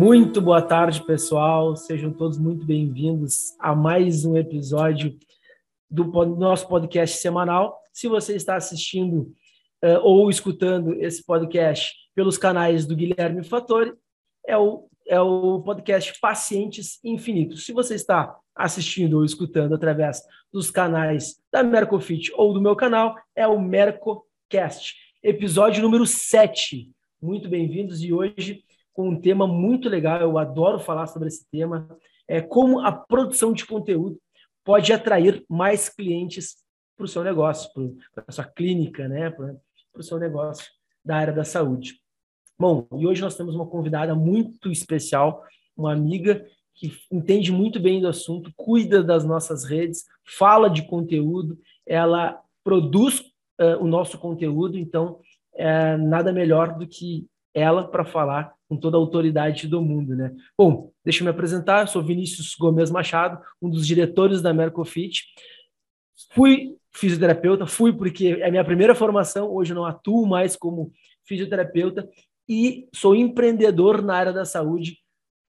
Muito boa tarde, pessoal. Sejam todos muito bem-vindos a mais um episódio do nosso podcast semanal. Se você está assistindo uh, ou escutando esse podcast pelos canais do Guilherme Fattori, é o, é o podcast Pacientes Infinitos. Se você está assistindo ou escutando através dos canais da Mercofit ou do meu canal, é o Mercocast, episódio número 7. Muito bem-vindos e hoje com um tema muito legal, eu adoro falar sobre esse tema, é como a produção de conteúdo pode atrair mais clientes para o seu negócio, para a sua clínica, né, para o seu negócio da área da saúde. Bom, e hoje nós temos uma convidada muito especial, uma amiga que entende muito bem do assunto, cuida das nossas redes, fala de conteúdo, ela produz uh, o nosso conteúdo, então é nada melhor do que ela para falar com toda a autoridade do mundo, né? Bom, deixa eu me apresentar, eu sou Vinícius Gomes Machado, um dos diretores da Mercofit. Fui fisioterapeuta, fui porque é minha primeira formação, hoje eu não atuo mais como fisioterapeuta e sou empreendedor na área da saúde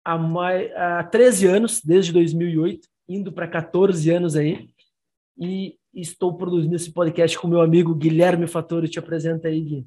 há, mais, há 13 anos, desde 2008, indo para 14 anos aí, e estou produzindo esse podcast com meu amigo Guilherme Fattori. Te apresenta aí, Gui.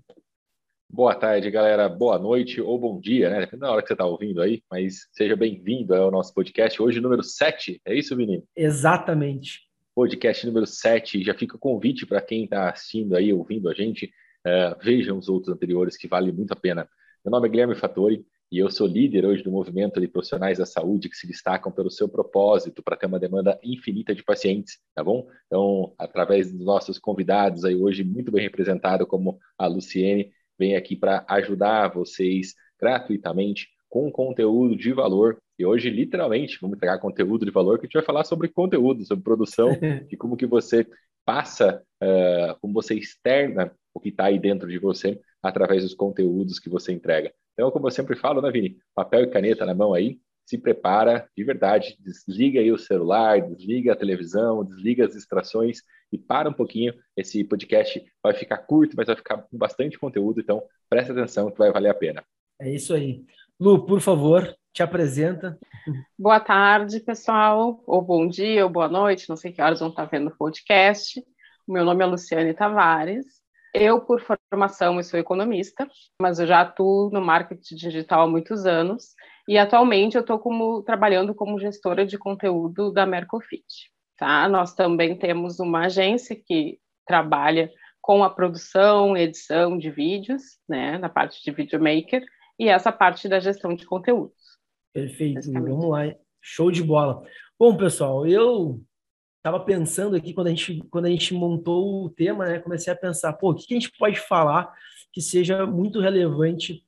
Boa tarde, galera. Boa noite ou bom dia, né? Depende da hora que você está ouvindo aí, mas seja bem-vindo ao nosso podcast. Hoje, número 7, é isso, Vini? Exatamente. Podcast número 7. Já fica o convite para quem está assistindo aí, ouvindo a gente. Uh, vejam os outros anteriores que vale muito a pena. Meu nome é Guilherme Fattori e eu sou líder hoje do movimento de profissionais da saúde que se destacam pelo seu propósito para ter uma demanda infinita de pacientes, tá bom? Então, através dos nossos convidados aí hoje, muito bem representado como a Luciene, vem aqui para ajudar vocês gratuitamente com conteúdo de valor. E hoje, literalmente, vamos entregar conteúdo de valor que a gente vai falar sobre conteúdo, sobre produção, de como que você passa, uh, como você externa o que está aí dentro de você através dos conteúdos que você entrega. Então, como eu sempre falo, né, Vini? Papel e caneta na mão aí, se prepara de verdade, desliga aí o celular, desliga a televisão, desliga as distrações e para um pouquinho. Esse podcast vai ficar curto, mas vai ficar com bastante conteúdo, então presta atenção que vai valer a pena. É isso aí. Lu, por favor, te apresenta. Boa tarde, pessoal, ou bom dia, ou boa noite, não sei que horas vão estar vendo o podcast. O meu nome é Luciane Tavares. Eu, por formação, eu sou economista, mas eu já atuo no marketing digital há muitos anos e atualmente eu estou como, trabalhando como gestora de conteúdo da Mercofit. Tá? Nós também temos uma agência que trabalha com a produção, edição de vídeos, né, na parte de videomaker, e essa parte da gestão de conteúdos. Perfeito, vamos lá, show de bola. Bom, pessoal, eu estava pensando aqui quando a gente quando a gente montou o tema, né, comecei a pensar, pô, o que, que a gente pode falar que seja muito relevante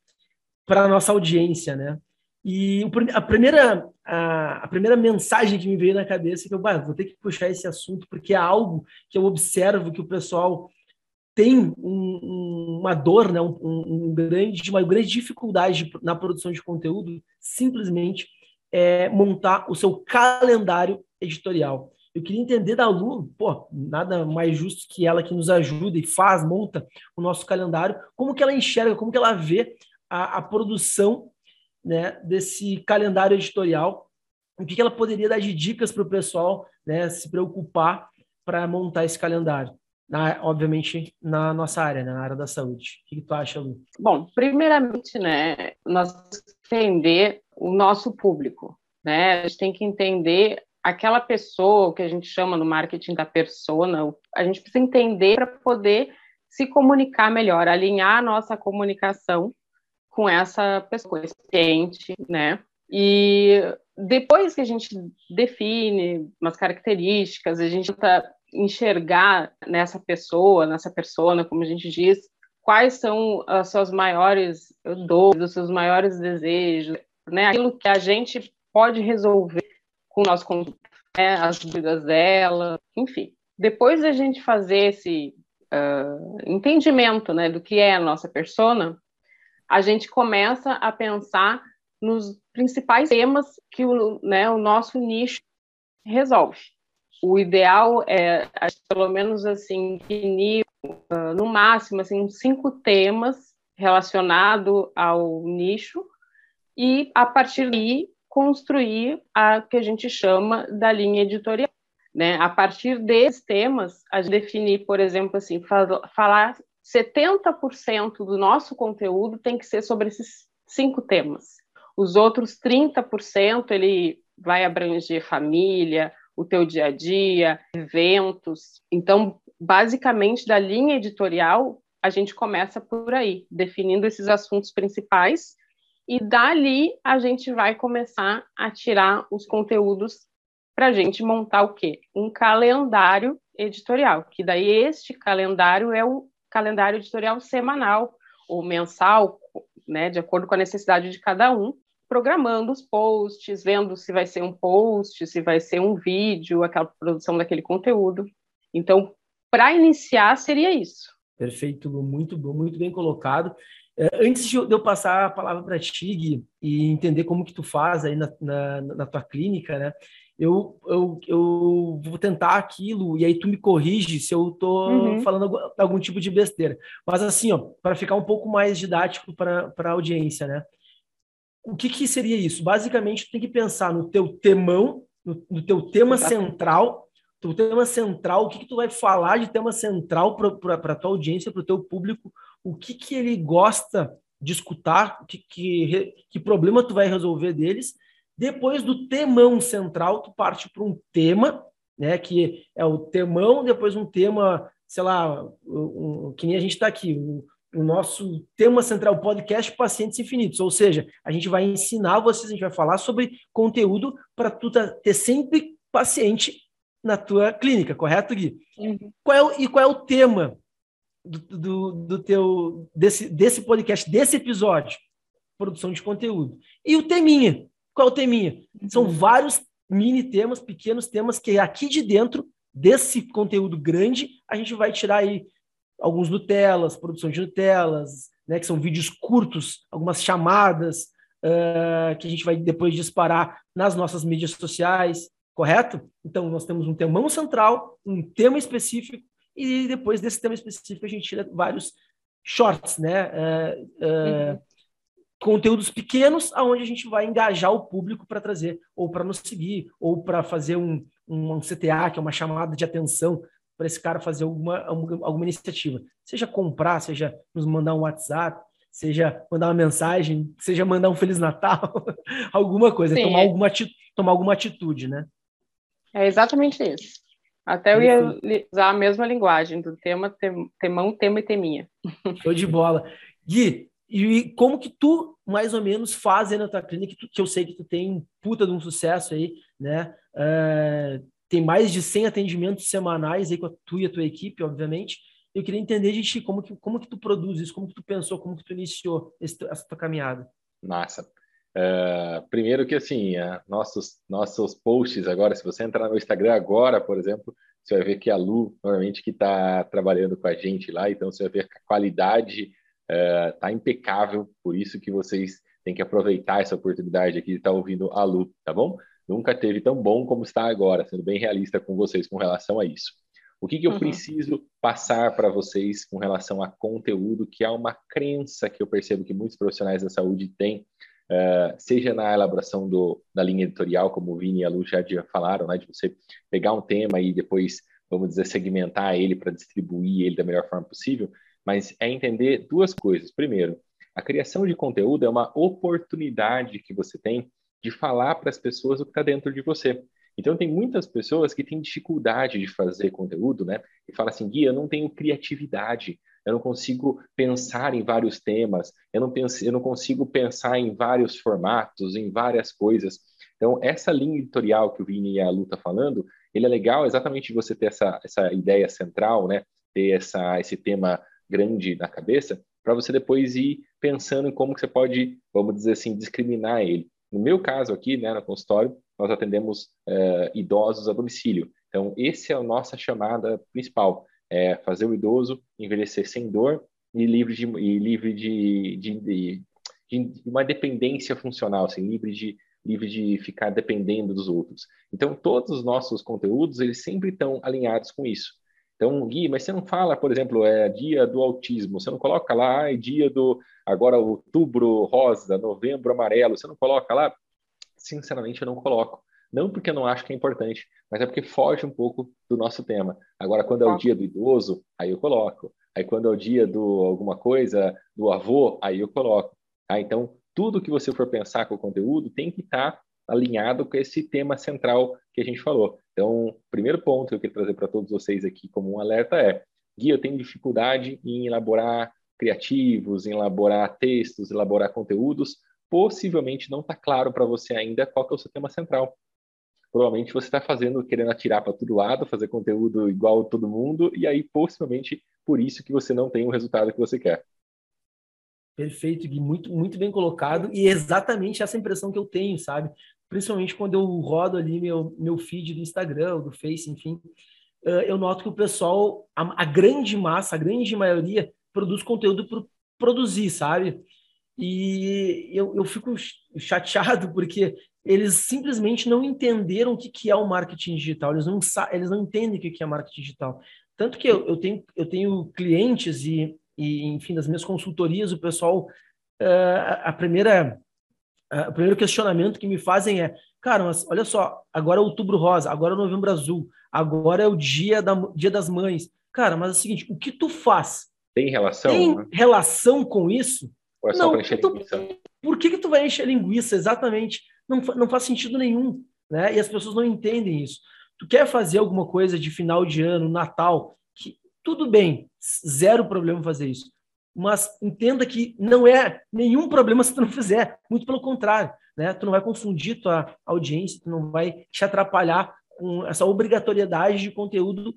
para a nossa audiência, né? E a primeira, a, a, primeira mensagem que me veio na cabeça é que eu vou ter que puxar esse assunto, porque é algo que eu observo que o pessoal tem um, uma dor, né? Um, um, grande, uma grande dificuldade na produção de conteúdo, simplesmente é montar o seu calendário editorial. Eu queria entender da Lu, pô, nada mais justo que ela que nos ajuda e faz, monta o nosso calendário, como que ela enxerga, como que ela vê a, a produção né, desse calendário editorial, o que, que ela poderia dar de dicas para o pessoal né, se preocupar para montar esse calendário? Na, obviamente, na nossa área, né, na área da saúde. O que, que tu acha, Lu? Bom, primeiramente, né, nós entender o nosso público, né? A gente tem que entender aquela pessoa que a gente chama no marketing da persona, a gente precisa entender para poder se comunicar melhor, alinhar a nossa comunicação com essa pessoa, esse cliente, né? E depois que a gente define umas características, a gente tenta enxergar nessa pessoa, nessa persona, como a gente diz, quais são as suas maiores dores, os seus maiores desejos, né? Aquilo que a gente pode resolver com o nosso né? as dúvidas dela, enfim. Depois da gente fazer esse uh, entendimento, né, do que é a nossa persona, a gente começa a pensar nos principais temas que o, né, o nosso nicho resolve. O ideal é, pelo menos assim, definir uh, no máximo assim, cinco temas relacionados ao nicho e, a partir daí, construir a que a gente chama da linha editorial. Né? A partir desses temas, a gente definir, por exemplo, assim, falar 70% do nosso conteúdo tem que ser sobre esses cinco temas. Os outros 30% ele vai abranger família, o teu dia a dia, eventos. Então, basicamente, da linha editorial, a gente começa por aí, definindo esses assuntos principais, e dali a gente vai começar a tirar os conteúdos para a gente montar o quê? Um calendário editorial, que daí este calendário é o calendário editorial semanal ou mensal, né, de acordo com a necessidade de cada um, programando os posts, vendo se vai ser um post, se vai ser um vídeo, aquela produção daquele conteúdo. Então, para iniciar, seria isso. Perfeito, muito bom, muito bem colocado. É, antes de eu passar a palavra para ti, Gui, e entender como que tu faz aí na, na, na tua clínica, né? eu, eu, eu vou tentar aquilo e aí tu me corrige se eu tô uhum. falando algum, algum, tipo de besteira. Mas assim, ó, para ficar um pouco mais didático para a audiência, né? O que, que seria isso? Basicamente, tu tem que pensar no teu temão, no, no teu tema central, teu tema central, o que, que tu vai falar de tema central para a tua audiência, para o teu público, o que, que ele gosta de escutar, que, que, que problema tu vai resolver deles, depois do temão central, tu parte para um tema, né? Que é o temão, depois um tema, sei lá, um, um, que nem a gente está aqui, um, o nosso tema central podcast Pacientes Infinitos, ou seja, a gente vai ensinar vocês, a gente vai falar sobre conteúdo para tu tá, ter sempre paciente na tua clínica, correto, Gui? Uhum. Qual é o, e qual é o tema do, do, do, teu desse, desse podcast, desse episódio? Produção de conteúdo. E o teminha, qual é o teminha? São uhum. vários mini temas, pequenos temas que aqui de dentro desse conteúdo grande a gente vai tirar aí alguns Nutellas, produção de Nutellas, né, que são vídeos curtos, algumas chamadas uh, que a gente vai depois disparar nas nossas mídias sociais, correto? Então nós temos um temão central, um tema específico e depois desse tema específico a gente tira vários shorts, né? Uh, uh, uhum conteúdos pequenos aonde a gente vai engajar o público para trazer, ou para nos seguir, ou para fazer um, um, CTA, que é uma chamada de atenção para esse cara fazer alguma, alguma iniciativa. Seja comprar, seja nos mandar um WhatsApp, seja mandar uma mensagem, seja mandar um Feliz Natal, alguma coisa, Sim, tomar, é. alguma, tomar alguma atitude, né? É exatamente isso. Até eu ia usar a mesma linguagem do tema, temão, tema e teminha. Show de bola. Gui, e como que tu, mais ou menos, faz aí na tua clínica, que, tu, que eu sei que tu tem um puta de um sucesso aí, né? Uh, tem mais de 100 atendimentos semanais aí com a tu e a tua equipe, obviamente. Eu queria entender de ti como que, como que tu produz isso, como que tu pensou, como que tu iniciou esse, essa tua caminhada. Massa. Uh, primeiro que assim, uh, nossos, nossos posts agora, se você entrar no Instagram agora, por exemplo, você vai ver que a Lu, normalmente, que está trabalhando com a gente lá, então você vai ver que a qualidade está é, impecável, por isso que vocês têm que aproveitar essa oportunidade aqui de estar tá ouvindo a Lu, tá bom? Nunca teve tão bom como está agora, sendo bem realista com vocês com relação a isso. O que, que eu uhum. preciso passar para vocês com relação a conteúdo, que é uma crença que eu percebo que muitos profissionais da saúde têm, uh, seja na elaboração do, da linha editorial, como o Vini e a Lu já, já falaram, né, de você pegar um tema e depois, vamos dizer, segmentar ele para distribuir ele da melhor forma possível, mas é entender duas coisas. Primeiro, a criação de conteúdo é uma oportunidade que você tem de falar para as pessoas o que está dentro de você. Então, tem muitas pessoas que têm dificuldade de fazer conteúdo, né? E fala assim, Gui, eu não tenho criatividade, eu não consigo pensar em vários temas, eu não, penso, eu não consigo pensar em vários formatos, em várias coisas. Então, essa linha editorial que o Vini e a Lu tá falando, ele é legal exatamente você ter essa, essa ideia central, né? Ter essa, esse tema grande na cabeça, para você depois ir pensando em como que você pode, vamos dizer assim, discriminar ele. No meu caso aqui, né, no consultório, nós atendemos uh, idosos a domicílio. Então, essa é a nossa chamada principal, é fazer o idoso envelhecer sem dor e livre de, e livre de, de, de, de uma dependência funcional, assim, livre de livre de ficar dependendo dos outros. Então, todos os nossos conteúdos, eles sempre estão alinhados com isso. Então, Gui, mas você não fala, por exemplo, é dia do autismo, você não coloca lá, é dia do agora outubro rosa, novembro amarelo, você não coloca lá? Sinceramente, eu não coloco. Não porque eu não acho que é importante, mas é porque foge um pouco do nosso tema. Agora, quando é o dia do idoso, aí eu coloco. Aí, quando é o dia do alguma coisa, do avô, aí eu coloco. Ah, então, tudo que você for pensar com o conteúdo tem que estar tá alinhado com esse tema central que a gente falou. Então, o primeiro ponto que eu quero trazer para todos vocês aqui como um alerta é: Gui, eu tenho dificuldade em elaborar criativos, em elaborar textos, elaborar conteúdos. Possivelmente não está claro para você ainda qual é o seu tema central. Provavelmente você está fazendo, querendo atirar para todo lado, fazer conteúdo igual a todo mundo, e aí possivelmente por isso que você não tem o resultado que você quer. Perfeito, Gui, muito, muito bem colocado, e exatamente essa impressão que eu tenho, sabe? Principalmente quando eu rodo ali meu, meu feed do Instagram, do Face, enfim, eu noto que o pessoal, a, a grande massa, a grande maioria, produz conteúdo para produzir, sabe? E eu, eu fico chateado porque eles simplesmente não entenderam o que, que é o marketing digital, eles não, eles não entendem o que, que é marketing digital. Tanto que eu, eu, tenho, eu tenho clientes e e, enfim, das minhas consultorias, o pessoal, uh, a primeira, uh, o primeiro questionamento que me fazem é, cara, mas olha só, agora é outubro rosa, agora é novembro azul, agora é o dia, da, dia das mães. Cara, mas é o seguinte, o que tu faz? Tem relação? Tem né? relação com isso? Ou é só não, tu, linguiça? Por que, que tu vai encher linguiça? Exatamente. Não, não faz sentido nenhum. Né? E as pessoas não entendem isso. Tu quer fazer alguma coisa de final de ano, Natal, que tudo bem, zero problema fazer isso. Mas entenda que não é nenhum problema se tu não fizer, muito pelo contrário, né? Tu não vai confundir tua audiência, tu não vai te atrapalhar com essa obrigatoriedade de conteúdo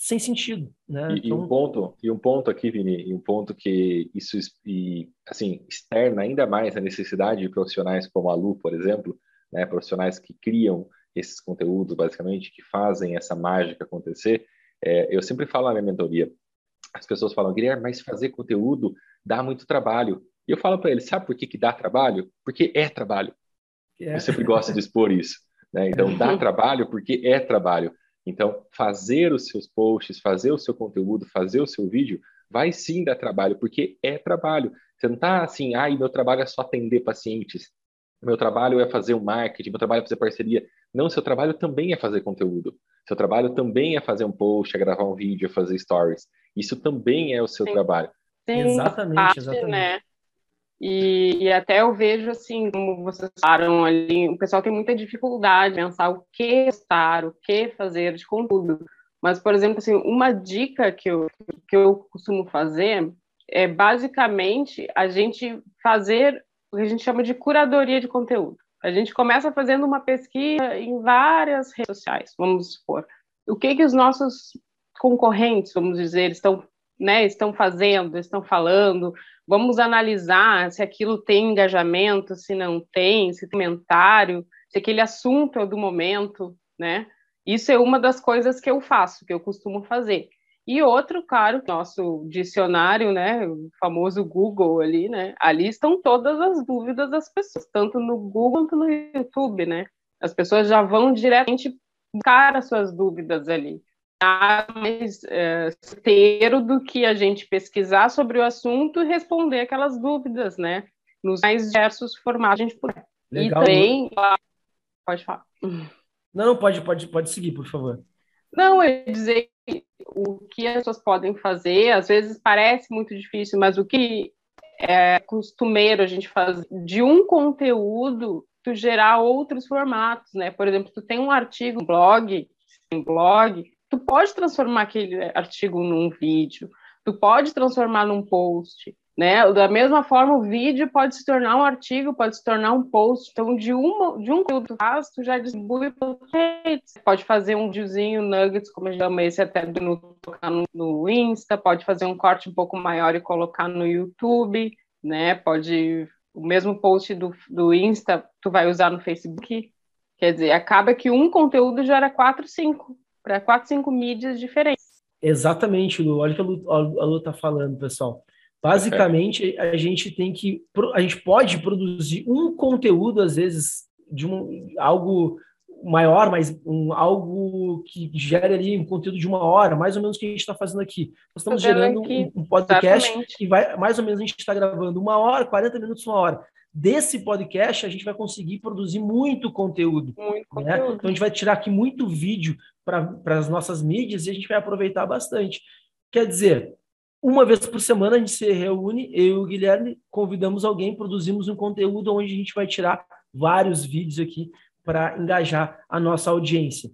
sem sentido, né? E, então... e, um ponto, e um ponto aqui, Vini, e um ponto que isso e, assim externa ainda mais a necessidade de profissionais como a Lu, por exemplo, né? Profissionais que criam esses conteúdos, basicamente, que fazem essa mágica acontecer, é, eu sempre falo na minha mentoria, as pessoas falam, Guilherme, mas fazer conteúdo dá muito trabalho. E eu falo para eles, sabe por que, que dá trabalho? Porque é trabalho. É. Eu sempre gosto de expor isso. Né? Então, dá trabalho porque é trabalho. Então, fazer os seus posts, fazer o seu conteúdo, fazer o seu vídeo, vai sim dar trabalho, porque é trabalho. Você não está assim, ah, meu trabalho é só atender pacientes, meu trabalho é fazer o marketing, meu trabalho é fazer parceria. Não, seu trabalho também é fazer conteúdo. Seu trabalho também é fazer um post, é gravar um vídeo, é fazer stories. Isso também é o seu Sim. trabalho. Sim, exatamente, parte, exatamente. Né? E, e, até eu vejo assim, como vocês falaram ali, o pessoal tem muita dificuldade em pensar o que estar, o que fazer de conteúdo. Mas, por exemplo, assim, uma dica que eu, que eu costumo fazer é basicamente a gente fazer o que a gente chama de curadoria de conteúdo. A gente começa fazendo uma pesquisa em várias redes sociais, vamos supor. O que que os nossos concorrentes, vamos dizer, estão, né, estão fazendo, estão falando? Vamos analisar se aquilo tem engajamento, se não tem, se tem comentário, se aquele assunto é do momento, né? Isso é uma das coisas que eu faço, que eu costumo fazer. E outro, claro, nosso dicionário, né, o famoso Google ali, né, ali estão todas as dúvidas das pessoas, tanto no Google quanto no YouTube, né. As pessoas já vão diretamente buscar as suas dúvidas ali. Mais é, certeiro do que a gente pesquisar sobre o assunto e responder aquelas dúvidas, né, nos mais diversos formatos a gente puder. Legal. E também, pode falar. Não, pode, pode, pode seguir, por favor. Não, eu ia dizer o que as pessoas podem fazer, às vezes parece muito difícil, mas o que é costumeiro a gente fazer de um conteúdo tu gerar outros formatos, né? Por exemplo, tu tem um artigo, um blog, um blog, tu pode transformar aquele artigo num vídeo, tu pode transformar num post, né? Da mesma forma, o vídeo pode se tornar um artigo, pode se tornar um post. Então, de, uma, de um conteúdo faz, tu já distribui para redes. Pode fazer um videozinho, nuggets, como a gente chama esse até no, no, no Insta, pode fazer um corte um pouco maior e colocar no YouTube, né? Pode... O mesmo post do, do Insta, tu vai usar no Facebook. Quer dizer, acaba que um conteúdo gera quatro, cinco, para quatro, cinco mídias diferentes. Exatamente, Lu. Olha o que a Lu, a Lu tá falando, pessoal. Basicamente, a gente tem que. A gente pode produzir um conteúdo, às vezes, de um, algo maior, mas um, algo que gere ali um conteúdo de uma hora, mais ou menos o que a gente está fazendo aqui. Nós estamos gerando aqui, um, um, podcast exatamente. que vai, mais ou menos, a gente está gravando uma hora, 40 minutos, uma hora. Desse podcast, a gente vai conseguir produzir muito conteúdo. Muito né? conteúdo. Então, a gente vai tirar aqui muito vídeo para as nossas mídias e a gente vai aproveitar bastante. Quer dizer, uma vez por semana a gente se reúne, eu e o Guilherme convidamos alguém, produzimos um conteúdo onde a gente vai tirar vários vídeos aqui para engajar a nossa audiência.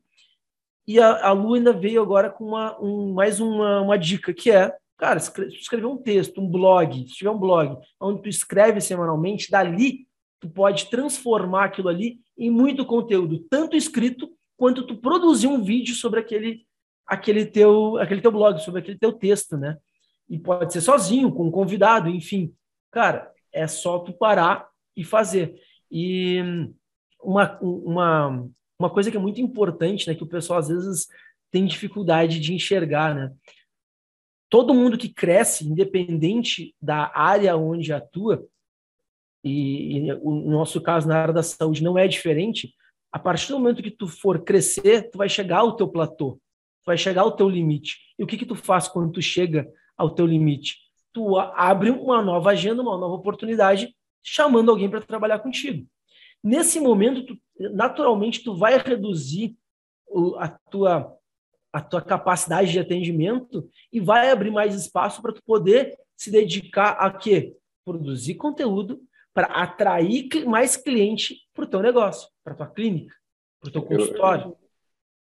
E a, a Lu ainda veio agora com uma, um, mais uma, uma dica, que é, cara, escrever um texto, um blog, se tiver um blog, onde tu escreve semanalmente, dali tu pode transformar aquilo ali em muito conteúdo, tanto escrito quanto tu produzir um vídeo sobre aquele, aquele, teu, aquele teu blog, sobre aquele teu texto, né? E pode ser sozinho, com um convidado, enfim. Cara, é só tu parar e fazer. E uma, uma, uma coisa que é muito importante, né, que o pessoal às vezes tem dificuldade de enxergar, né? Todo mundo que cresce, independente da área onde atua, e, e o nosso caso na área da saúde não é diferente, a partir do momento que tu for crescer, tu vai chegar ao teu platô, tu vai chegar ao teu limite. E o que que tu faz quando tu chega ao teu limite? Tu abre uma nova agenda, uma nova oportunidade, chamando alguém para trabalhar contigo. Nesse momento, tu, naturalmente, tu vai reduzir o, a, tua, a tua capacidade de atendimento e vai abrir mais espaço para tu poder se dedicar a quê? Produzir conteúdo para atrair mais cliente para o teu negócio, para a tua clínica, para o teu consultório. Eu, eu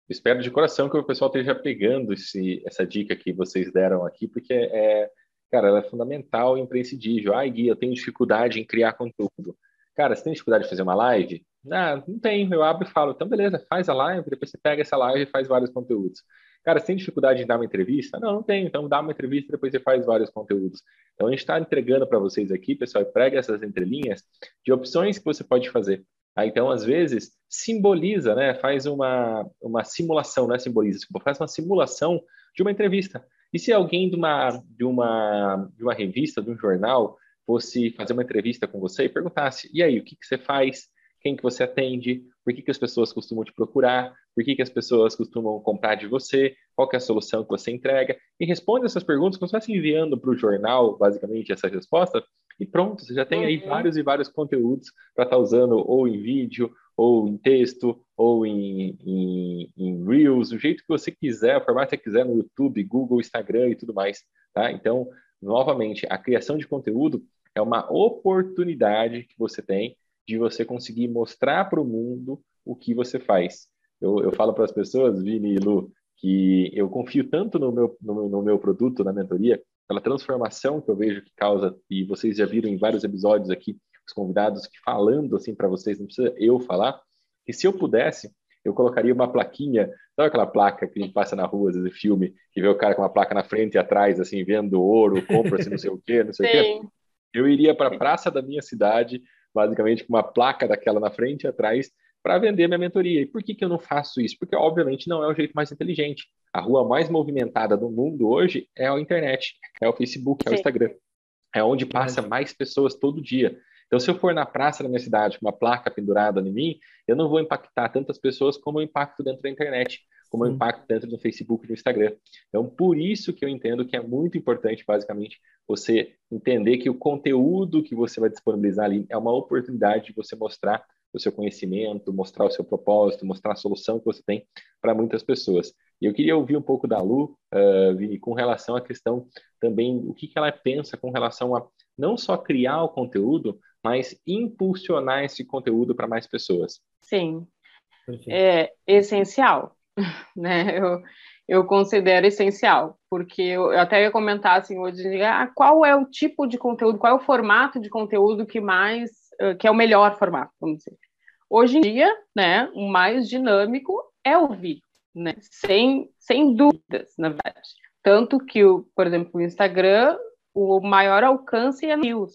espero de coração que o pessoal esteja pegando esse, essa dica que vocês deram aqui, porque é, cara, ela é fundamental e imprescindível. Ai, Gui, eu tenho dificuldade em criar conteúdo. Cara, você tem dificuldade de fazer uma live? Ah, não tem. Eu abro e falo, então beleza, faz a live, depois você pega essa live e faz vários conteúdos. Cara, tem dificuldade em dar uma entrevista? Não, não tenho. Então dá uma entrevista e depois você faz vários conteúdos. Então a gente está entregando para vocês aqui, pessoal, e prega essas entrelinhas de opções que você pode fazer. Ah, então, às vezes, simboliza, né? Faz uma, uma simulação, não é simboliza, faz uma simulação de uma entrevista. E se alguém de uma, de uma, de uma revista, de um jornal, fosse fazer uma entrevista com você e perguntasse, e aí, o que, que você faz? Quem que você atende? Por que, que as pessoas costumam te procurar? Por que, que as pessoas costumam comprar de você? Qual é a solução que você entrega? E responde essas perguntas como se estivesse enviando para o jornal, basicamente, essa resposta. E pronto, você já tem aí uhum. vários e vários conteúdos para estar tá usando ou em vídeo, ou em texto, ou em, em, em Reels, do jeito que você quiser, o formato que você quiser no YouTube, Google, Instagram e tudo mais. Tá? Então, novamente, a criação de conteúdo é uma oportunidade que você tem de você conseguir mostrar para o mundo o que você faz. Eu, eu falo para as pessoas, Vini e Lu, que eu confio tanto no meu, no, no, meu produto, na mentoria, pela transformação que eu vejo que causa, e vocês já viram em vários episódios aqui, os convidados que falando assim para vocês, não precisa eu falar, que se eu pudesse, eu colocaria uma plaquinha, sabe aquela placa que a gente passa na rua, às vezes, filme, que vê o cara com uma placa na frente e atrás, assim, vendo ouro, compra-se não sei o quê, não sei Sim. o quê. Eu iria para a praça da minha cidade, basicamente com uma placa daquela na frente e atrás, para vender minha mentoria. E por que, que eu não faço isso? Porque, obviamente, não é o jeito mais inteligente. A rua mais movimentada do mundo hoje é a internet, é o Facebook, é o Instagram. É onde passa mais pessoas todo dia. Então, se eu for na praça da minha cidade com uma placa pendurada em mim, eu não vou impactar tantas pessoas como eu impacto dentro da internet, como eu impacto dentro do Facebook e do Instagram. Então, por isso que eu entendo que é muito importante, basicamente, você entender que o conteúdo que você vai disponibilizar ali é uma oportunidade de você mostrar o seu conhecimento, mostrar o seu propósito, mostrar a solução que você tem para muitas pessoas. E eu queria ouvir um pouco da Lu, uh, Vini, com relação à questão também, o que, que ela pensa com relação a não só criar o conteúdo, mas impulsionar esse conteúdo para mais pessoas. Sim, Perfeito. é essencial, né? Eu, eu considero essencial, porque eu, eu até ia comentar assim hoje, ah, qual é o tipo de conteúdo, qual é o formato de conteúdo que mais, que é o melhor formato, vamos dizer. Hoje em dia, né, o mais dinâmico é o vídeo, né, sem, sem dúvidas, na verdade. Tanto que, o, por exemplo, o Instagram, o maior alcance é news,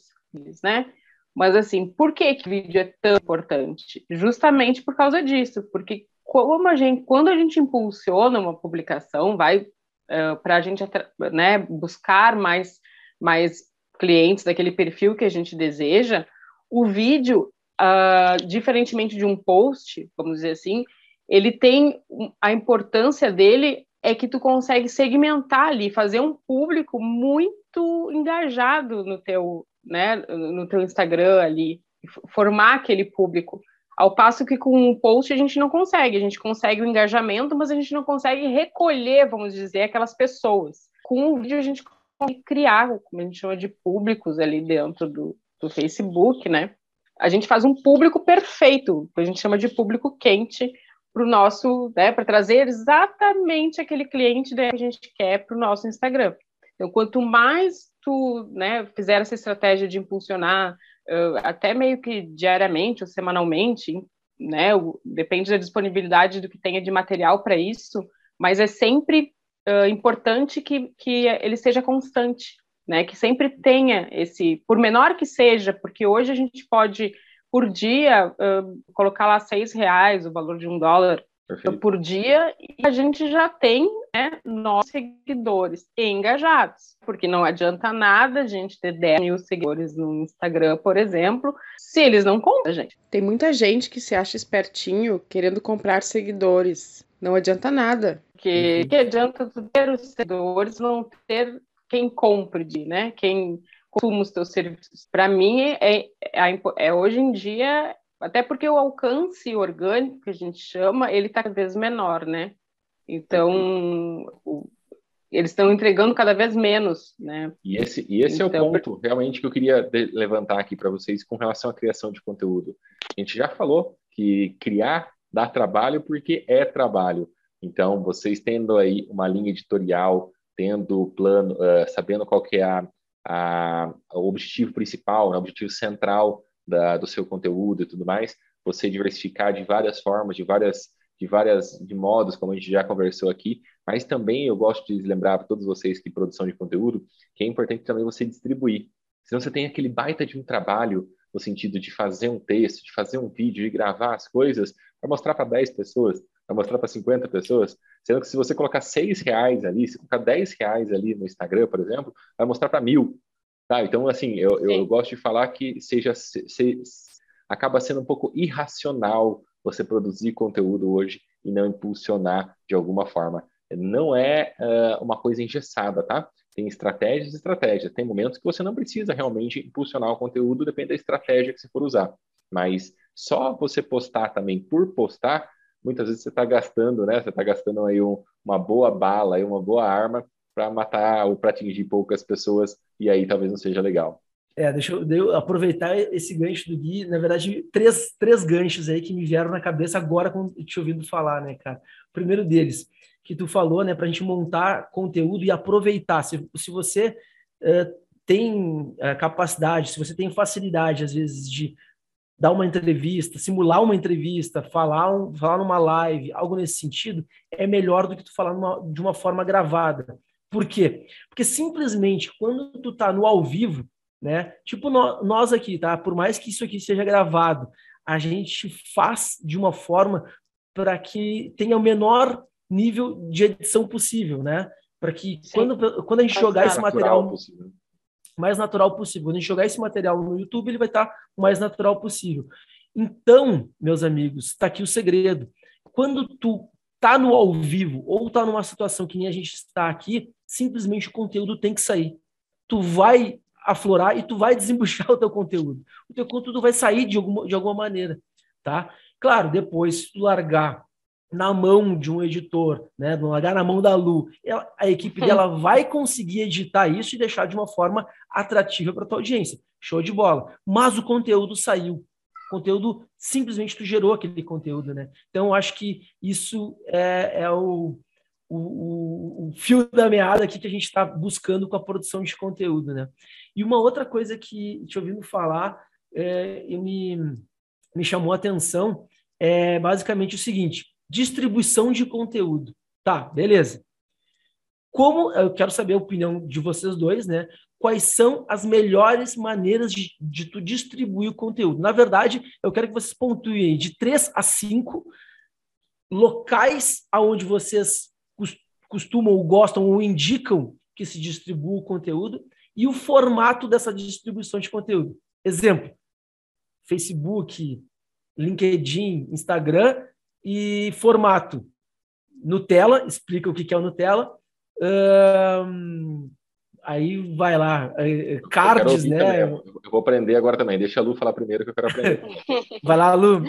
né? Mas assim, por que que o vídeo é tão importante? Justamente por causa disso, porque como a gente, quando a gente impulsiona uma publicação, vai uh, eh, para a gente né, buscar mais, mais clientes daquele perfil que a gente deseja, o vídeo, uh, diferentemente de um post, vamos dizer assim, ele tem a importância dele é que tu consegue segmentar ali, fazer um público muito engajado no teu, né, no teu Instagram ali, formar aquele público. Ao passo que com o post a gente não consegue, a gente consegue o engajamento, mas a gente não consegue recolher, vamos dizer, aquelas pessoas. Com o vídeo a gente consegue criar, como a gente chama de públicos ali dentro do, do Facebook, né? A gente faz um público perfeito, que a gente chama de público quente, para o nosso, né, para trazer exatamente aquele cliente né, que a gente quer para o nosso Instagram. Então, quanto mais tu né, fizer essa estratégia de impulsionar, uh, até meio que diariamente ou semanalmente, né, depende da disponibilidade do que tenha de material para isso, mas é sempre uh, importante que, que ele seja constante, né, que sempre tenha esse, por menor que seja, porque hoje a gente pode por dia, uh, colocar lá seis reais, o valor de um dólar Perfeito. por dia, e a gente já tem né, nossos seguidores engajados, porque não adianta nada a gente ter 10 mil seguidores no Instagram, por exemplo, se eles não compram, gente. Tem muita gente que se acha espertinho querendo comprar seguidores. Não adianta nada. Que, uhum. que adianta ter os seguidores, não ter quem compre, né? Quem consuma os teus serviços. Para mim, é, é, é, hoje em dia, até porque o alcance orgânico, que a gente chama, ele está cada vez menor, né? Então, o, eles estão entregando cada vez menos, né? E esse, e esse então, é o então, ponto, realmente, que eu queria levantar aqui para vocês com relação à criação de conteúdo. A gente já falou que criar dá trabalho porque é trabalho. Então, vocês tendo aí uma linha editorial, tendo plano, uh, sabendo qual que é a, a, o objetivo principal, né, o objetivo central da, do seu conteúdo e tudo mais, você diversificar de várias formas, de várias de várias de modos, como a gente já conversou aqui, mas também eu gosto de lembrar para todos vocês que produção de conteúdo, que é importante também você distribuir. Senão você tem aquele baita de um trabalho no sentido de fazer um texto, de fazer um vídeo, de gravar as coisas para mostrar para 10 pessoas, para mostrar para 50 pessoas, sendo que se você colocar 6 reais ali, se colocar 10 reais ali no Instagram, por exemplo, vai mostrar para mil. Tá? Então, assim, eu, eu, eu, gosto de falar que seja se, se, acaba sendo um pouco irracional você produzir conteúdo hoje e não impulsionar de alguma forma. Não é uh, uma coisa engessada, tá? Tem estratégias e estratégias. Tem momentos que você não precisa realmente impulsionar o conteúdo, depende da estratégia que você for usar. Mas só você postar também por postar muitas vezes você está gastando, né? Você está gastando aí um, uma boa bala, aí uma boa arma para matar ou para atingir poucas pessoas e aí talvez não seja legal. É, deixa eu, eu, aproveitar esse gancho do Gui. Na verdade, três, três ganchos aí que me vieram na cabeça agora com te ouvindo falar, né, cara? O primeiro deles, que tu falou, né, para a gente montar conteúdo e aproveitar. Se, se você uh, tem uh, capacidade, se você tem facilidade, às vezes, de dar uma entrevista, simular uma entrevista, falar, um, falar numa live, algo nesse sentido, é melhor do que tu falar numa, de uma forma gravada. Por quê? Porque simplesmente quando tu tá no ao vivo, né? Tipo no, nós aqui, tá? Por mais que isso aqui seja gravado, a gente faz de uma forma para que tenha o menor nível de edição possível, né? Para que quando, quando a gente jogar esse material possível mais natural possível. Quando a gente jogar esse material no YouTube, ele vai estar o mais natural possível. Então, meus amigos, está aqui o segredo. Quando tu tá no ao vivo ou tá numa situação que nem a gente está aqui, simplesmente o conteúdo tem que sair. Tu vai aflorar e tu vai desembuchar o teu conteúdo. O teu conteúdo vai sair de alguma, de alguma maneira, tá? Claro, depois tu largar na mão de um editor, né, não largar na mão da Lu, ela, a equipe dela vai conseguir editar isso e deixar de uma forma atrativa para tua audiência. Show de bola. Mas o conteúdo saiu. O conteúdo simplesmente tu gerou aquele conteúdo, né? Então eu acho que isso é, é o, o, o, fio da meada aqui que a gente está buscando com a produção de conteúdo, né? E uma outra coisa que te ouvindo falar é, me, me chamou a atenção é basicamente o seguinte: distribuição de conteúdo. Tá, beleza. Como eu quero saber a opinião de vocês dois, né? Quais são as melhores maneiras de, de tu distribuir o conteúdo? Na verdade, eu quero que vocês pontuem de três a cinco locais aonde vocês costumam ou gostam ou indicam que se distribua o conteúdo e o formato dessa distribuição de conteúdo. Exemplo: Facebook, LinkedIn, Instagram E formato Nutella, explica o que é o Nutella. aí vai lá, é, é, cards, né? Eu vou aprender agora também. Deixa a Lu falar primeiro que eu quero aprender. vai lá, Lu.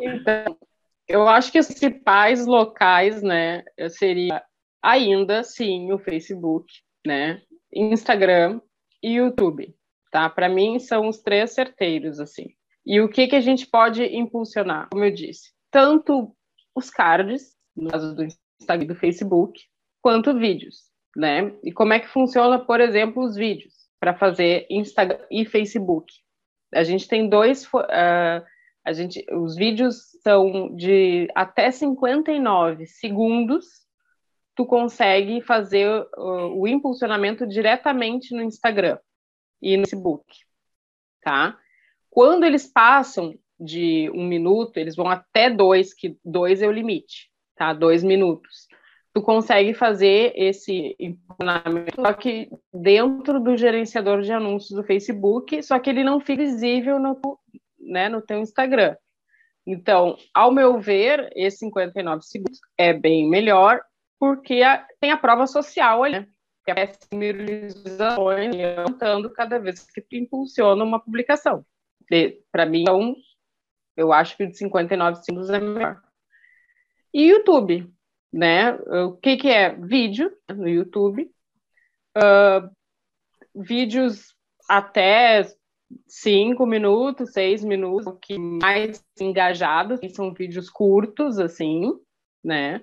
Então, eu acho que os principais locais, né, seria ainda sim o Facebook, né, Instagram e YouTube, tá? Para mim são os três certeiros assim. E o que que a gente pode impulsionar? Como eu disse, tanto os cards, no caso do Instagram e do Facebook, quanto vídeos, né? E como é que funciona, por exemplo, os vídeos para fazer Instagram e Facebook? A gente tem dois uh, a gente, os vídeos são de até 59 segundos. Tu consegue fazer uh, o impulsionamento diretamente no Instagram e no Facebook, tá? Quando eles passam de um minuto, eles vão até dois, que dois é o limite, tá? Dois minutos. Tu consegue fazer esse impulsionamento, só que dentro do gerenciador de anúncios do Facebook, só que ele não fica visível no, né, no teu Instagram. Então, ao meu ver, esse 59 segundos é bem melhor, porque a, tem a prova social ali, né? que é visualizações aumentando cada vez que tu impulsiona uma publicação. Para mim, então, eu acho que o de 59 segundos é melhor. E YouTube, né? O que, que é? Vídeo no YouTube. Uh, vídeos até cinco minutos, seis minutos, que mais engajados, são vídeos curtos, assim, né?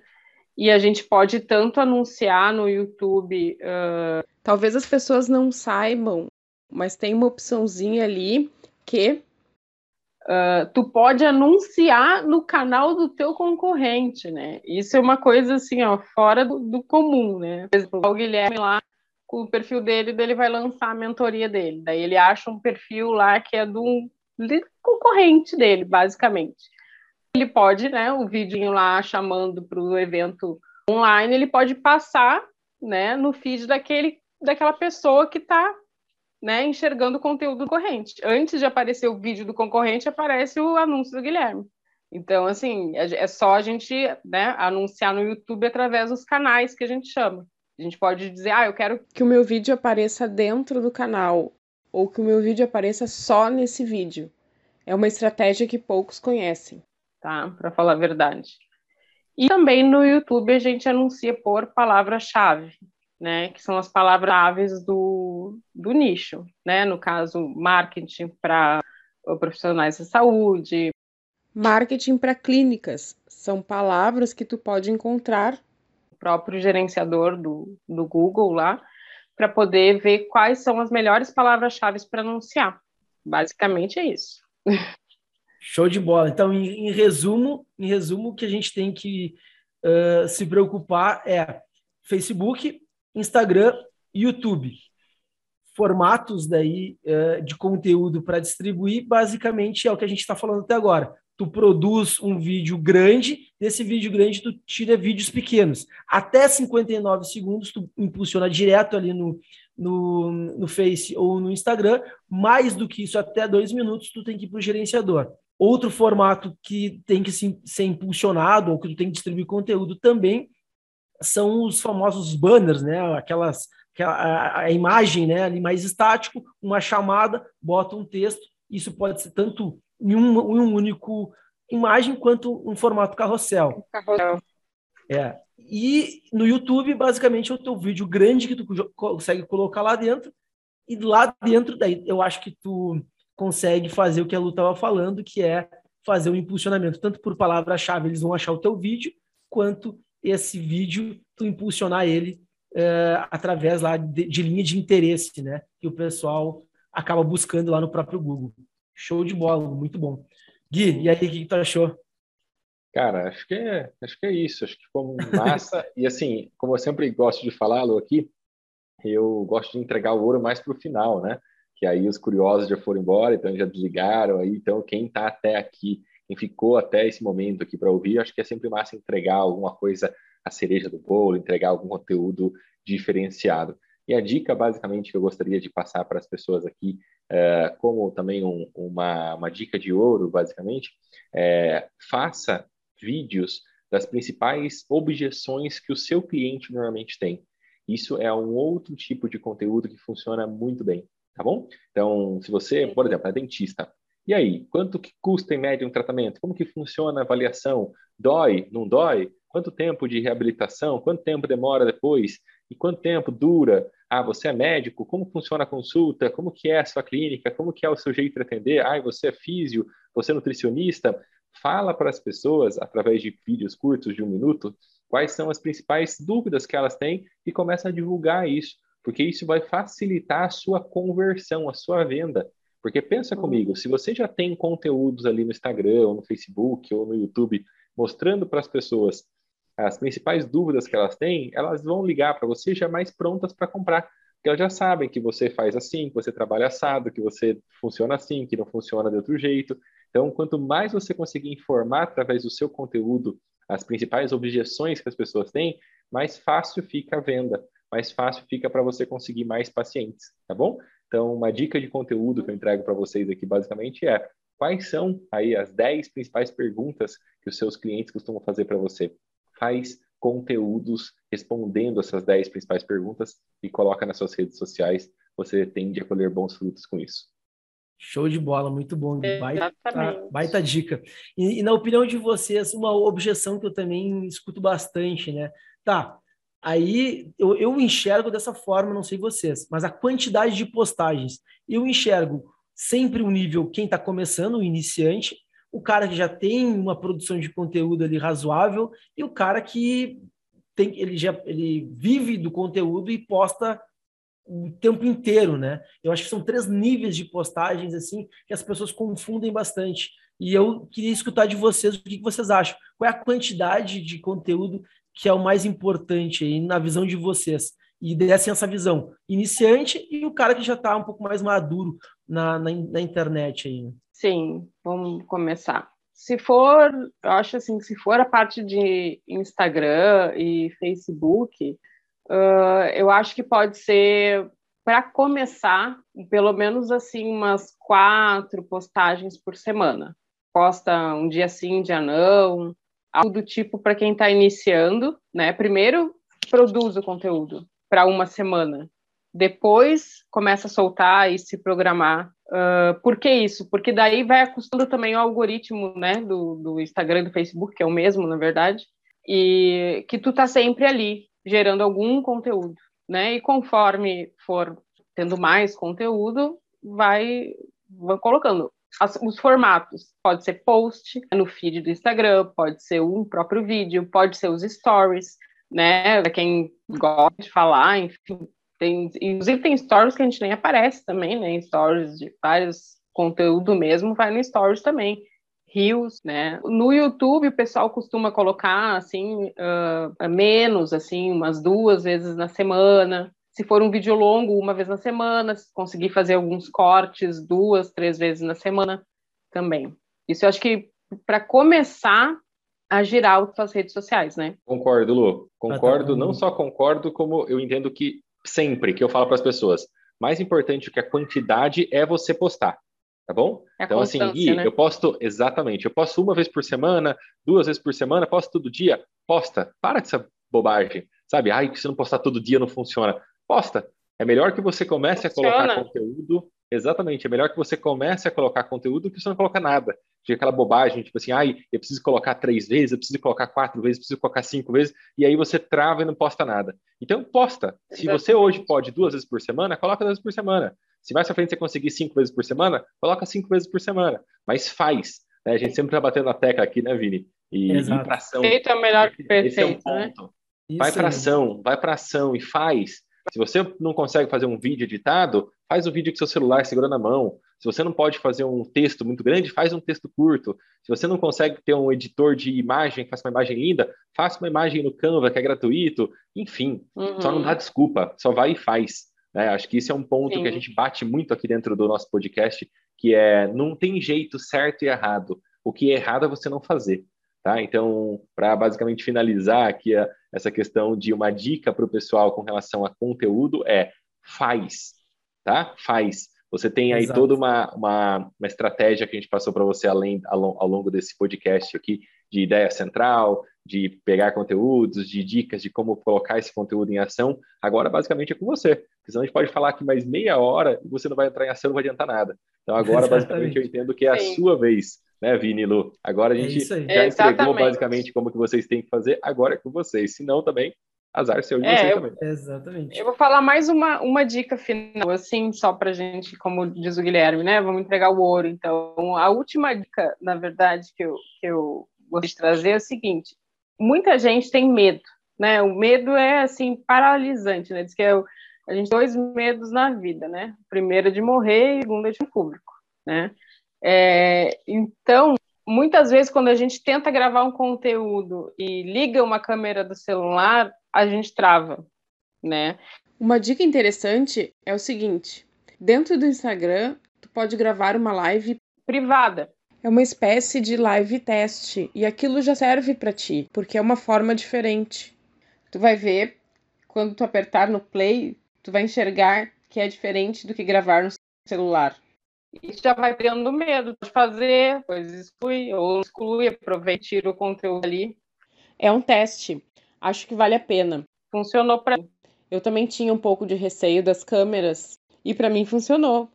E a gente pode tanto anunciar no YouTube. Uh... Talvez as pessoas não saibam, mas tem uma opçãozinha ali que. Uh, tu pode anunciar no canal do teu concorrente, né? Isso é uma coisa assim, ó, fora do, do comum, né? Por exemplo, o Guilherme lá com o perfil dele, ele vai lançar a mentoria dele. Daí ele acha um perfil lá que é do concorrente dele, basicamente. Ele pode, né, o vidinho lá chamando para o evento online, ele pode passar, né, no feed daquele, daquela pessoa que está né, enxergando o conteúdo do concorrente. Antes de aparecer o vídeo do concorrente, aparece o anúncio do Guilherme. Então, assim, é, é só a gente né, anunciar no YouTube através dos canais que a gente chama. A gente pode dizer, ah, eu quero que o meu vídeo apareça dentro do canal ou que o meu vídeo apareça só nesse vídeo. É uma estratégia que poucos conhecem. Tá, para falar a verdade. E também no YouTube a gente anuncia por palavra-chave, né? Que são as palavras-chave do, do nicho, né? No caso, marketing para profissionais da saúde. Marketing para clínicas são palavras que tu pode encontrar próprio gerenciador do, do Google lá, para poder ver quais são as melhores palavras-chave para anunciar. Basicamente é isso. Show de bola. Então, em, em resumo, em resumo, o que a gente tem que uh, se preocupar é Facebook, Instagram e YouTube. Formatos daí uh, de conteúdo para distribuir, basicamente é o que a gente está falando até agora tu produz um vídeo grande, desse vídeo grande tu tira vídeos pequenos. Até 59 segundos tu impulsiona direto ali no, no, no Face ou no Instagram. Mais do que isso, até dois minutos, tu tem que ir para o gerenciador. Outro formato que tem que ser impulsionado ou que tu tem que distribuir conteúdo também são os famosos banners, né? Aquelas a, a imagem, né? Ali mais estático, uma chamada, bota um texto. Isso pode ser tanto em um, em um único imagem quanto um formato carrossel. Carrossel. É. E no YouTube, basicamente, é o teu vídeo grande que tu consegue colocar lá dentro. E lá dentro, daí, eu acho que tu consegue fazer o que a Lu estava falando, que é fazer o um impulsionamento, tanto por palavra-chave, eles vão achar o teu vídeo, quanto esse vídeo, tu impulsionar ele é, através lá de, de linha de interesse, né? Que o pessoal acaba buscando lá no próprio Google. Show de bola, muito bom. Gui, e aí, o que, tu achou? Cara, acho que é, acho que é isso. Acho que ficou massa. e assim, como eu sempre gosto de falar, Lu, aqui, eu gosto de entregar o ouro mais para o final, né? Que aí os curiosos já foram embora, então já desligaram. Aí, então, quem está até aqui, quem ficou até esse momento aqui para ouvir, acho que é sempre massa entregar alguma coisa, a cereja do bolo, entregar algum conteúdo diferenciado. E a dica, basicamente, que eu gostaria de passar para as pessoas aqui é, como também um, uma, uma dica de ouro, basicamente, é, faça vídeos das principais objeções que o seu cliente normalmente tem. Isso é um outro tipo de conteúdo que funciona muito bem, tá bom? Então, se você, por exemplo, é dentista, e aí, quanto que custa em média um tratamento? Como que funciona a avaliação? Dói? Não dói? Quanto tempo de reabilitação? Quanto tempo demora depois? E quanto tempo dura? Ah, você é médico? Como funciona a consulta? Como que é a sua clínica? Como que é o seu jeito de atender? Ah, você é físio? Você é nutricionista? Fala para as pessoas, através de vídeos curtos de um minuto, quais são as principais dúvidas que elas têm e começa a divulgar isso, porque isso vai facilitar a sua conversão, a sua venda. Porque pensa uhum. comigo, se você já tem conteúdos ali no Instagram, ou no Facebook, ou no YouTube, mostrando para as pessoas as principais dúvidas que elas têm, elas vão ligar para você já mais prontas para comprar. Porque elas já sabem que você faz assim, que você trabalha assado, que você funciona assim, que não funciona de outro jeito. Então, quanto mais você conseguir informar através do seu conteúdo as principais objeções que as pessoas têm, mais fácil fica a venda, mais fácil fica para você conseguir mais pacientes, tá bom? Então, uma dica de conteúdo que eu entrego para vocês aqui basicamente é quais são aí as 10 principais perguntas que os seus clientes costumam fazer para você. Faz conteúdos respondendo essas 10 principais perguntas e coloca nas suas redes sociais. Você tende a colher bons frutos com isso. Show de bola, muito bom. Baita, baita dica. E, e, na opinião de vocês, uma objeção que eu também escuto bastante, né? Tá, aí eu, eu enxergo dessa forma, não sei vocês, mas a quantidade de postagens, eu enxergo sempre o um nível quem está começando, o iniciante, o cara que já tem uma produção de conteúdo ali razoável e o cara que tem, ele já ele vive do conteúdo e posta o tempo inteiro, né? Eu acho que são três níveis de postagens assim que as pessoas confundem bastante. E eu queria escutar de vocês o que vocês acham. Qual é a quantidade de conteúdo que é o mais importante aí na visão de vocês? E dessem essa visão iniciante e o cara que já está um pouco mais maduro na, na, na internet aí. Sim, vamos começar. Se for, eu acho assim, se for a parte de Instagram e Facebook, Uh, eu acho que pode ser, para começar, pelo menos assim, umas quatro postagens por semana. Posta um dia sim, um dia não, algo do tipo para quem está iniciando, né? Primeiro, produz o conteúdo para uma semana. Depois, começa a soltar e se programar. Uh, por que isso? Porque daí vai acostumando também o algoritmo né, do, do Instagram e do Facebook, que é o mesmo, na verdade, e que tu tá sempre ali, gerando algum conteúdo, né? E conforme for tendo mais conteúdo, vai, vai colocando as, os formatos. Pode ser post no feed do Instagram, pode ser um próprio vídeo, pode ser os stories, né? Para quem gosta de falar, enfim. Tem, inclusive tem stories que a gente nem aparece também, né? Stories de vários conteúdo mesmo vai no stories também rios, né? No YouTube o pessoal costuma colocar assim uh, menos, assim, umas duas vezes na semana. Se for um vídeo longo, uma vez na semana. Se conseguir fazer alguns cortes, duas, três vezes na semana também. Isso eu acho que para começar a girar as suas redes sociais, né? Concordo, Lu. Concordo, não só concordo, como eu entendo que sempre que eu falo para as pessoas, mais importante do que a quantidade é você postar tá bom? É então, assim, Gui, né? eu posto exatamente, eu posto uma vez por semana, duas vezes por semana, posto todo dia, posta, para dessa bobagem, sabe? Ai, se não postar todo dia não funciona. Posta. É melhor que você comece funciona. a colocar conteúdo. Exatamente, é melhor que você comece a colocar conteúdo do que você não coloca nada. Fica aquela bobagem, tipo assim, ai, eu preciso colocar três vezes, eu preciso colocar quatro vezes, eu preciso colocar cinco vezes, e aí você trava e não posta nada. Então, posta. Se Exatamente. você hoje pode duas vezes por semana, coloca duas vezes por semana. Se mais pra frente você conseguir cinco vezes por semana, coloca cinco vezes por semana. Mas faz. Né? A gente sempre tá batendo na tecla aqui, né, Vini? E Exato. pra ação. Feito é melhor que perfeito, Esse é um né? ponto. Né? Vai para ação, vai para ação e faz. Se você não consegue fazer um vídeo editado, faz o vídeo com seu celular segurando na mão. Se você não pode fazer um texto muito grande, faz um texto curto. Se você não consegue ter um editor de imagem faça uma imagem linda, faça uma imagem no Canva, que é gratuito. Enfim, uhum. só não dá desculpa, só vai e faz. Né? Acho que esse é um ponto Sim. que a gente bate muito aqui dentro do nosso podcast, que é não tem jeito certo e errado. O que é errado é você não fazer. Tá? Então, para basicamente finalizar aqui a, essa questão de uma dica para o pessoal com relação a conteúdo é faz, tá? Faz. Você tem aí Exato. toda uma, uma, uma, estratégia que a gente passou para você além, ao, ao longo desse podcast aqui, de ideia central, de pegar conteúdos, de dicas de como colocar esse conteúdo em ação, agora basicamente é com você. Porque senão a gente pode falar aqui mais meia hora e você não vai entrar em ação, não vai adiantar nada. Então agora, Exatamente. basicamente, eu entendo que é a Sim. sua vez, né, Vini e Lu? Agora a é gente é já entregou basicamente como que vocês têm que fazer, agora é com vocês. Se não, também azar seu de é, vocês eu, também. Exatamente. Eu vou falar mais uma, uma dica final, assim, só pra gente, como diz o Guilherme, né? Vamos entregar o ouro. Então, a última dica, na verdade, que eu, que eu gostaria de trazer é o seguinte: muita gente tem medo, né? O medo é assim paralisante, né? Diz que é a gente tem dois medos na vida, né? O primeiro é de morrer e o segundo é de público, né? É, então, muitas vezes quando a gente tenta gravar um conteúdo e liga uma câmera do celular, a gente trava, né? Uma dica interessante é o seguinte: dentro do Instagram, tu pode gravar uma live privada. É uma espécie de live teste e aquilo já serve para ti, porque é uma forma diferente. Tu vai ver quando tu apertar no play, tu vai enxergar que é diferente do que gravar no celular. E já vai tendo medo de fazer, depois exclui ou exclui, aproveita, tira o conteúdo ali. É um teste. Acho que vale a pena. Funcionou para mim. Eu também tinha um pouco de receio das câmeras e para mim funcionou.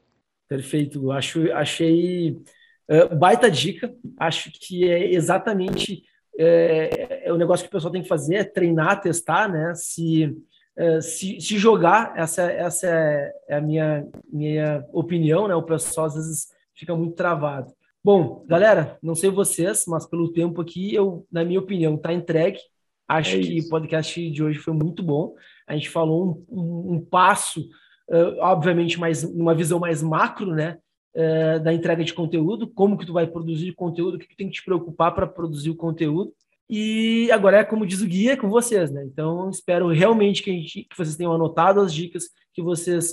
Perfeito. Acho, achei Uh, baita dica, acho que é exatamente é, é, o negócio que o pessoal tem que fazer, é treinar, testar, né? Se, uh, se, se, jogar, essa, essa é, é a minha, minha opinião, né? O pessoal às vezes fica muito travado. Bom, galera, não sei vocês, mas pelo tempo aqui, eu, na minha opinião, tá entregue. Acho é que o podcast de hoje foi muito bom. A gente falou um, um, um passo, uh, obviamente, mais uma visão mais macro, né? é, da entrega de conteúdo, como que tu vai produzir conteúdo, o que, que tem que te preocupar para produzir o conteúdo. E agora é como diz o guia, é com vocês, né? Então espero realmente que, gente, que vocês tenham anotado as dicas, que vocês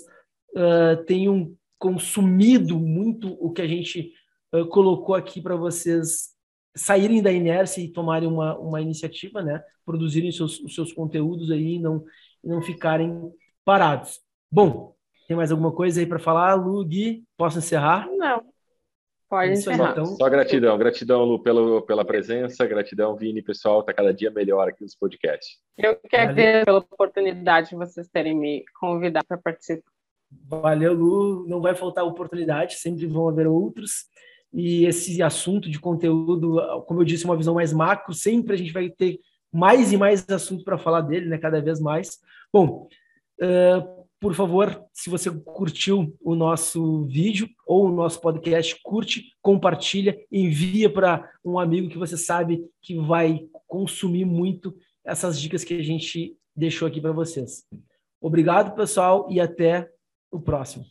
uh, tenham consumido muito o que a gente uh, colocou aqui para vocês saírem da inércia e tomarem uma, uma iniciativa, né? Produzirem seus, os seus conteúdos aí e não, não ficarem parados. Bom, tem mais alguma coisa aí para falar, Lu, Gui? Posso encerrar? Não. Pode encerrar. Então... Só gratidão, gratidão, Lu, pelo, pela presença, gratidão, Vini, pessoal, está cada dia melhor aqui nos podcasts. Eu que agradeço pela oportunidade de vocês terem me convidado para participar. Valeu, Lu. Não vai faltar oportunidade, sempre vão haver outros. E esse assunto de conteúdo, como eu disse, uma visão mais macro, sempre a gente vai ter mais e mais assunto para falar dele, né? Cada vez mais. Bom, uh, por favor, se você curtiu o nosso vídeo ou o nosso podcast, curte, compartilha, envia para um amigo que você sabe que vai consumir muito essas dicas que a gente deixou aqui para vocês. Obrigado, pessoal, e até o próximo.